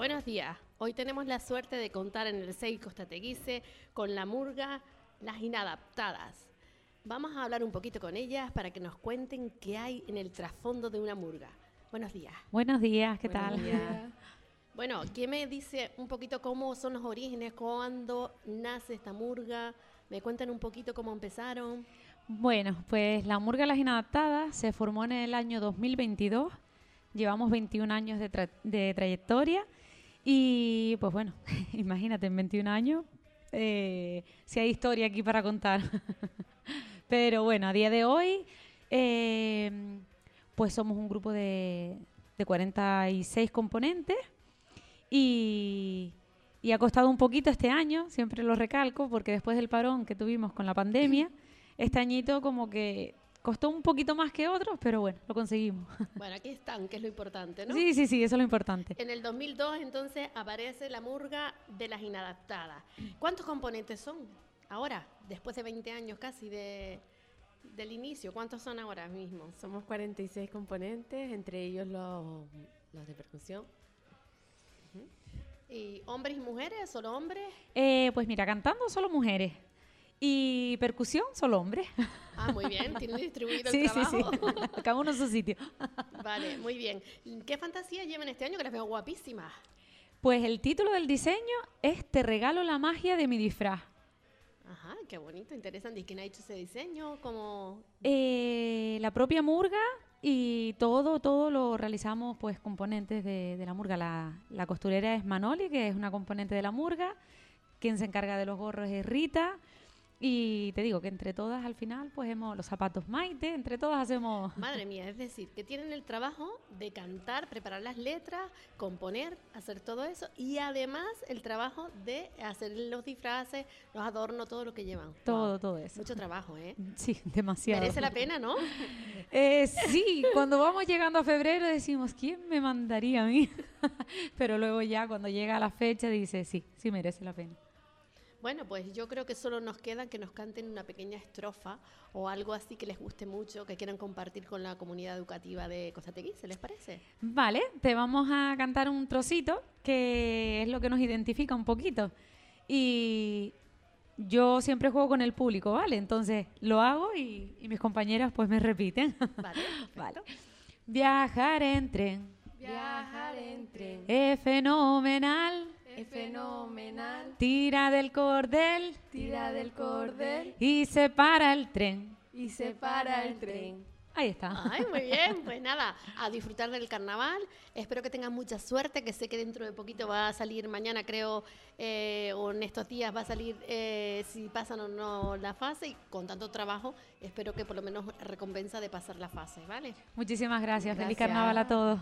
Buenos días. Hoy tenemos la suerte de contar en el 6 Costateguise con la murga Las Inadaptadas. Vamos a hablar un poquito con ellas para que nos cuenten qué hay en el trasfondo de una murga. Buenos días. Buenos días, ¿qué Buenos tal? días. Bueno, ¿quién me dice un poquito cómo son los orígenes, cuándo nace esta murga? ¿Me cuentan un poquito cómo empezaron? Bueno, pues la Murga Las Inadaptadas se formó en el año 2022. Llevamos 21 años de, tra- de trayectoria y pues bueno, imagínate, en 21 años eh, si hay historia aquí para contar. Pero bueno, a día de hoy eh, pues somos un grupo de, de 46 componentes y, y ha costado un poquito este año, siempre lo recalco, porque después del parón que tuvimos con la pandemia, este añito como que costó un poquito más que otros, pero bueno, lo conseguimos. Bueno, aquí están, que es lo importante, ¿no? Sí, sí, sí, eso es lo importante. En el 2002 entonces aparece la murga de las inadaptadas. ¿Cuántos componentes son ahora, después de 20 años casi de, del inicio? ¿Cuántos son ahora mismo? Somos 46 componentes, entre ellos los, los de percusión. ¿Y hombres y mujeres? ¿Solo hombres? Eh, pues mira, cantando solo mujeres y percusión solo hombres. Ah, muy bien, tienen distribuido Sí, el sí, sí, trabajo. cada uno en su sitio. Vale, muy bien. ¿Qué fantasía llevan este año? Que las veo guapísimas. Pues el título del diseño es Te regalo la magia de mi disfraz. Ajá, qué bonito, interesante. ¿Y quién ha hecho ese diseño? Como Eh, la propia murga y todo, todo lo realizamos pues componentes de, de la murga. La, la costurera es Manoli, que es una componente de la murga. Quien se encarga de los gorros es Rita. Y te digo que entre todas al final pues hemos los zapatos Maite, entre todas hacemos... Madre mía, es decir, que tienen el trabajo de cantar, preparar las letras, componer, hacer todo eso y además el trabajo de hacer los disfraces, los adornos, todo lo que llevan. Todo, todo eso. Mucho trabajo, ¿eh? Sí, demasiado. Merece la pena, ¿no? Eh, sí, cuando vamos llegando a febrero decimos, ¿quién me mandaría a mí? Pero luego ya cuando llega la fecha dice, sí, sí merece la pena. Bueno, pues yo creo que solo nos queda que nos canten una pequeña estrofa o algo así que les guste mucho, que quieran compartir con la comunidad educativa de Costategui, ¿se les parece? Vale, te vamos a cantar un trocito que es lo que nos identifica un poquito. Y yo siempre juego con el público, ¿vale? Entonces lo hago y, y mis compañeras pues me repiten. Vale. vale. Viajar en tren Viajar en tren es fenomenal. Es fenomenal. Tira del cordel Tira del cordel y se para el tren. y se para el tren. Ahí está. Ay, muy bien, pues nada, a disfrutar del carnaval. Espero que tengan mucha suerte, que sé que dentro de poquito va a salir mañana, creo, eh, o en estos días va a salir eh, si pasan o no la fase. Y con tanto trabajo, espero que por lo menos recompensa de pasar la fase, ¿vale? Muchísimas gracias. Feliz Gracias. carnaval a todos.